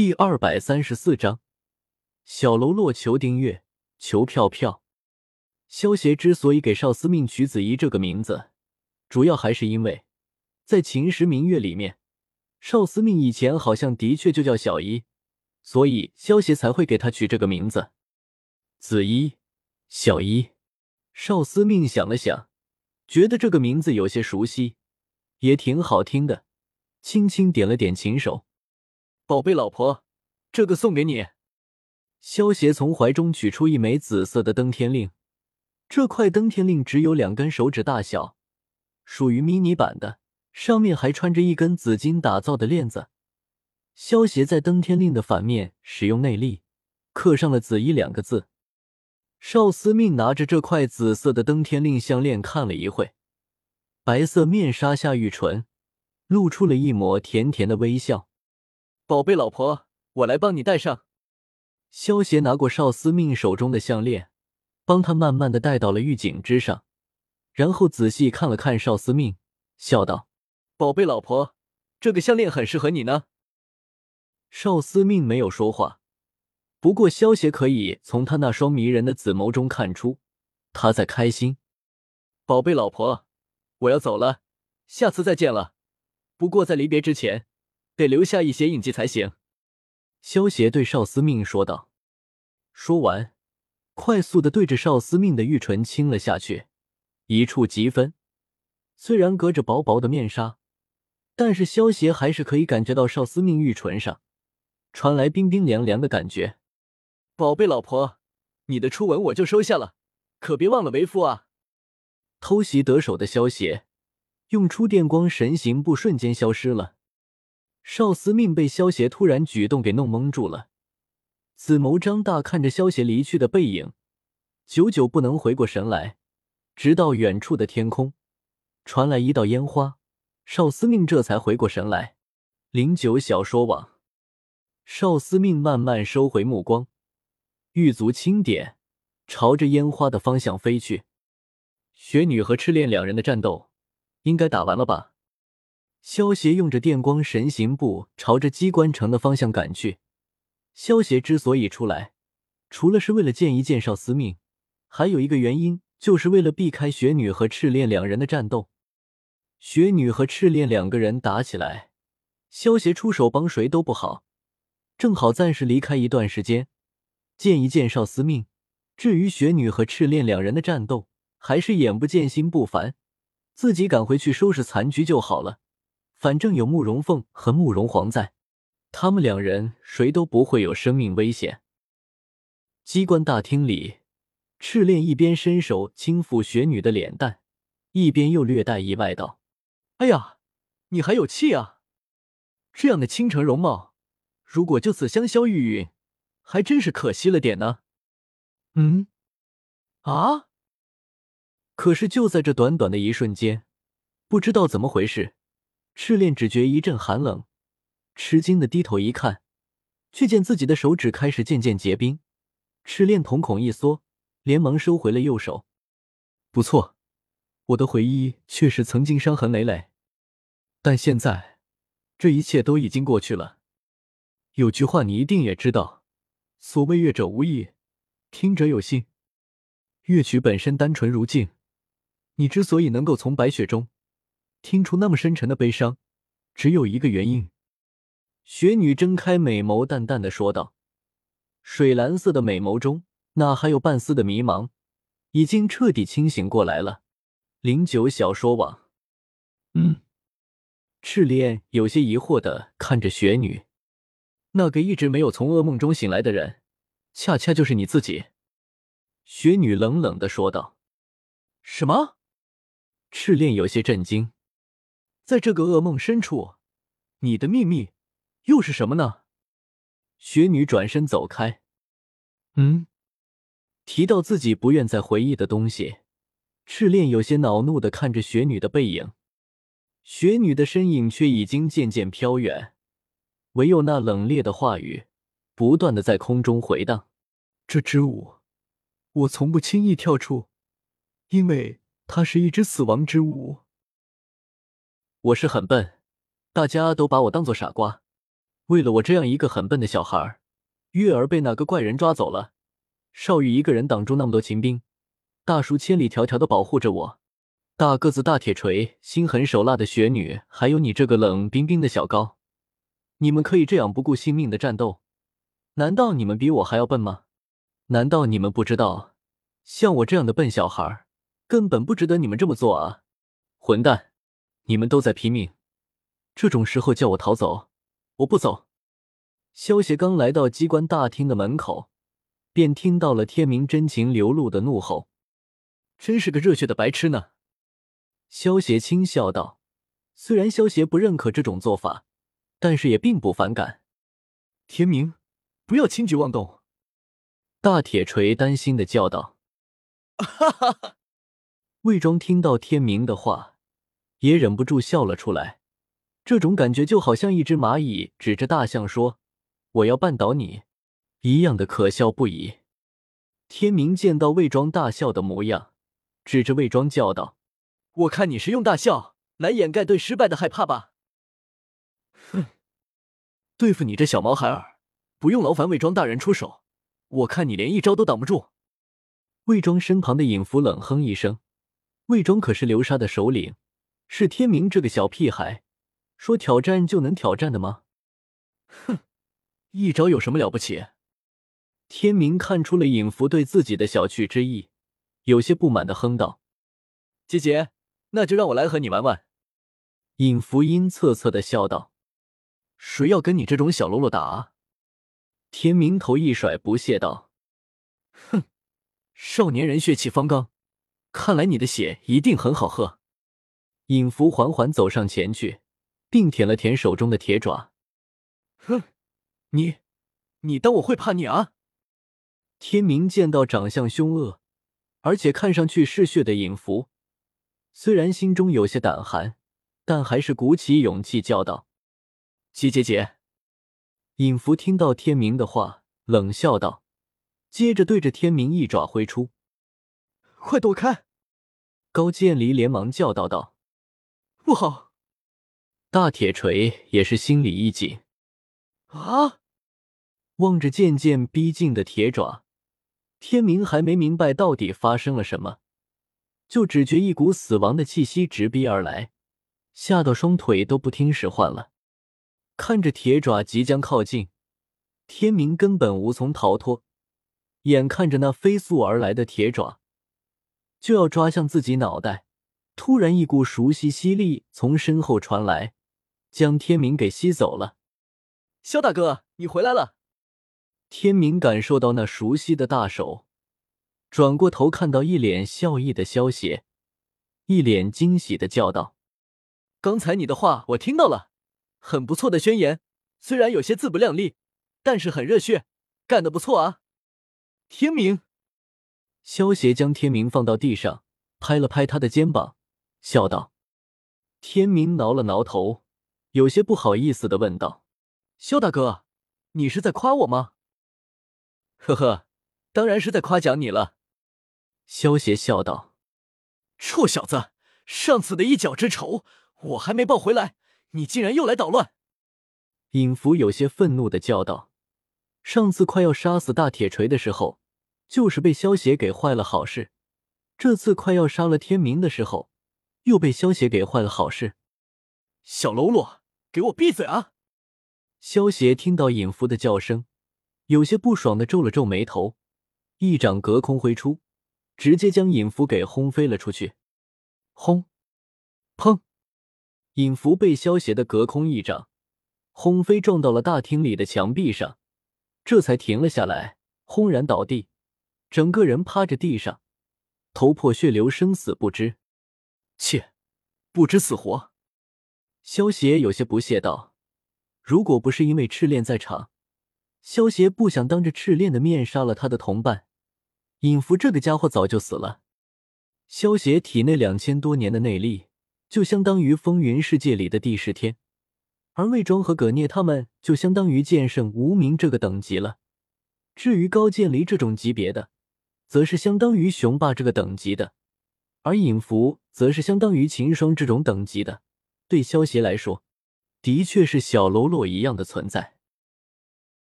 第二百三十四章，小喽啰求订阅，求票票。萧协之所以给少司命取子怡这个名字，主要还是因为，在秦时明月里面，少司命以前好像的确就叫小怡，所以萧协才会给他取这个名字。子怡，小怡。少司命想了想，觉得这个名字有些熟悉，也挺好听的，轻轻点了点琴手。宝贝老婆，这个送给你。萧邪从怀中取出一枚紫色的登天令，这块登天令只有两根手指大小，属于迷你版的，上面还穿着一根紫金打造的链子。萧邪在登天令的反面使用内力，刻上了“紫衣”两个字。少司命拿着这块紫色的登天令项链看了一会，白色面纱下玉唇露出了一抹甜甜的微笑。宝贝老婆，我来帮你戴上。萧协拿过少司命手中的项链，帮他慢慢的戴到了玉颈之上，然后仔细看了看少司命，笑道：“宝贝老婆，这个项链很适合你呢。”少司命没有说话，不过萧协可以从他那双迷人的紫眸中看出他在开心。宝贝老婆，我要走了，下次再见了。不过在离别之前。得留下一些印记才行。”萧协对少司命说道。说完，快速的对着少司命的玉唇亲了下去，一触即分。虽然隔着薄薄的面纱，但是萧协还是可以感觉到少司命玉唇上传来冰冰凉凉的感觉。宝贝老婆，你的初吻我就收下了，可别忘了为夫啊！偷袭得手的萧协用出电光神行步，瞬间消失了。少司命被萧协突然举动给弄懵住了，紫眸张大看着萧协离去的背影，久久不能回过神来。直到远处的天空传来一道烟花，少司命这才回过神来。零九小说网，少司命慢慢收回目光，玉足轻点，朝着烟花的方向飞去。雪女和赤练两人的战斗应该打完了吧？萧协用着电光神行步朝着机关城的方向赶去。萧协之所以出来，除了是为了见一见少司命，还有一个原因，就是为了避开雪女和赤练两人的战斗。雪女和赤练两个人打起来，萧协出手帮谁都不好，正好暂时离开一段时间，见一见少司命。至于雪女和赤练两人的战斗，还是眼不见心不烦，自己赶回去收拾残局就好了。反正有慕容凤和慕容皇在，他们两人谁都不会有生命危险。机关大厅里，赤练一边伸手轻抚雪女的脸蛋，一边又略带意外道：“哎呀，你还有气啊！这样的倾城容貌，如果就此香消玉殒，还真是可惜了点呢。”嗯，啊！可是就在这短短的一瞬间，不知道怎么回事。赤练只觉一阵寒冷，吃惊的低头一看，却见自己的手指开始渐渐结冰。赤练瞳孔一缩，连忙收回了右手。不错，我的回忆确实曾经伤痕累累，但现在这一切都已经过去了。有句话你一定也知道，所谓乐者无意，听者有心。乐曲本身单纯如镜，你之所以能够从白雪中。听出那么深沉的悲伤，只有一个原因。雪女睁开美眸，淡淡的说道：“水蓝色的美眸中，哪还有半丝的迷茫？已经彻底清醒过来了。”零九小说网，嗯，赤练有些疑惑的看着雪女，那个一直没有从噩梦中醒来的人，恰恰就是你自己。”雪女冷冷的说道。“什么？”赤练有些震惊。在这个噩梦深处，你的秘密又是什么呢？雪女转身走开。嗯，提到自己不愿再回忆的东西，赤练有些恼怒的看着雪女的背影。雪女的身影却已经渐渐飘远，唯有那冷冽的话语不断的在空中回荡。这支舞，我从不轻易跳出，因为它是一支死亡之舞。我是很笨，大家都把我当做傻瓜。为了我这样一个很笨的小孩，月儿被那个怪人抓走了，少羽一个人挡住那么多秦兵，大叔千里迢迢的保护着我，大个子大铁锤，心狠手辣的雪女，还有你这个冷冰冰的小高，你们可以这样不顾性命的战斗？难道你们比我还要笨吗？难道你们不知道，像我这样的笨小孩，根本不值得你们这么做啊！混蛋，你们都在拼命，这种时候叫我逃走，我不走。萧协刚来到机关大厅的门口，便听到了天明真情流露的怒吼：“真是个热血的白痴呢！”萧协轻笑道：“虽然萧协不认可这种做法，但是也并不反感。”天明，不要轻举妄动！大铁锤担心的叫道：“哈哈哈！”魏庄听到天明的话，也忍不住笑了出来。这种感觉就好像一只蚂蚁指着大象说。我要绊倒你，一样的可笑不已。天明见到魏庄大笑的模样，指着魏庄叫道：“我看你是用大笑来掩盖对失败的害怕吧？”哼，对付你这小毛孩儿，不用劳烦魏庄大人出手，我看你连一招都挡不住。魏庄身旁的尹福冷哼一声：“魏庄可是流沙的首领，是天明这个小屁孩说挑战就能挑战的吗？”哼。一招有什么了不起？天明看出了尹福对自己的小觑之意，有些不满的哼道：“姐姐，那就让我来和你玩玩。”尹福阴恻恻的笑道：“谁要跟你这种小喽啰打？”天明头一甩，不屑道：“哼，少年人血气方刚，看来你的血一定很好喝。”尹福缓缓走上前去，并舔了舔手中的铁爪，哼。你，你当我会怕你啊？天明见到长相凶恶，而且看上去嗜血的尹福，虽然心中有些胆寒，但还是鼓起勇气叫道：“姐姐姐！”尹福听到天明的话，冷笑道，接着对着天明一爪挥出：“快躲开！”高渐离连忙叫道：“道不好！”大铁锤也是心里一紧，啊！望着渐渐逼近的铁爪，天明还没明白到底发生了什么，就只觉一股死亡的气息直逼而来，吓到双腿都不听使唤了。看着铁爪即将靠近，天明根本无从逃脱。眼看着那飞速而来的铁爪就要抓向自己脑袋，突然一股熟悉吸力从身后传来，将天明给吸走了。肖大哥，你回来了。天明感受到那熟悉的大手，转过头看到一脸笑意的萧邪，一脸惊喜的叫道：“刚才你的话我听到了，很不错的宣言，虽然有些自不量力，但是很热血，干得不错啊！”天明，萧邪将天明放到地上，拍了拍他的肩膀，笑道：“天明挠了挠头，有些不好意思的问道：‘萧大哥，你是在夸我吗？’”呵呵，当然是在夸奖你了。”萧邪笑道。“臭小子，上次的一脚之仇我还没报回来，你竟然又来捣乱！”尹福有些愤怒的叫道。上次快要杀死大铁锤的时候，就是被萧邪给坏了好事；这次快要杀了天明的时候，又被萧邪给坏了好事。小喽啰，给我闭嘴啊！萧邪听到尹福的叫声。有些不爽的皱了皱眉头，一掌隔空挥出，直接将尹福给轰飞了出去。轰！砰！尹福被萧邪的隔空一掌轰飞，撞到了大厅里的墙壁上，这才停了下来，轰然倒地，整个人趴着地上，头破血流，生死不知。切，不知死活！萧邪有些不屑道：“如果不是因为赤练在场。”萧协不想当着赤练的面杀了他的同伴，尹福这个家伙早就死了。萧协体内两千多年的内力，就相当于风云世界里的第十天，而魏庄和葛聂他们就相当于剑圣无名这个等级了。至于高渐离这种级别的，则是相当于雄霸这个等级的，而尹福则是相当于秦霜这种等级的。对萧协来说，的确是小喽啰一样的存在。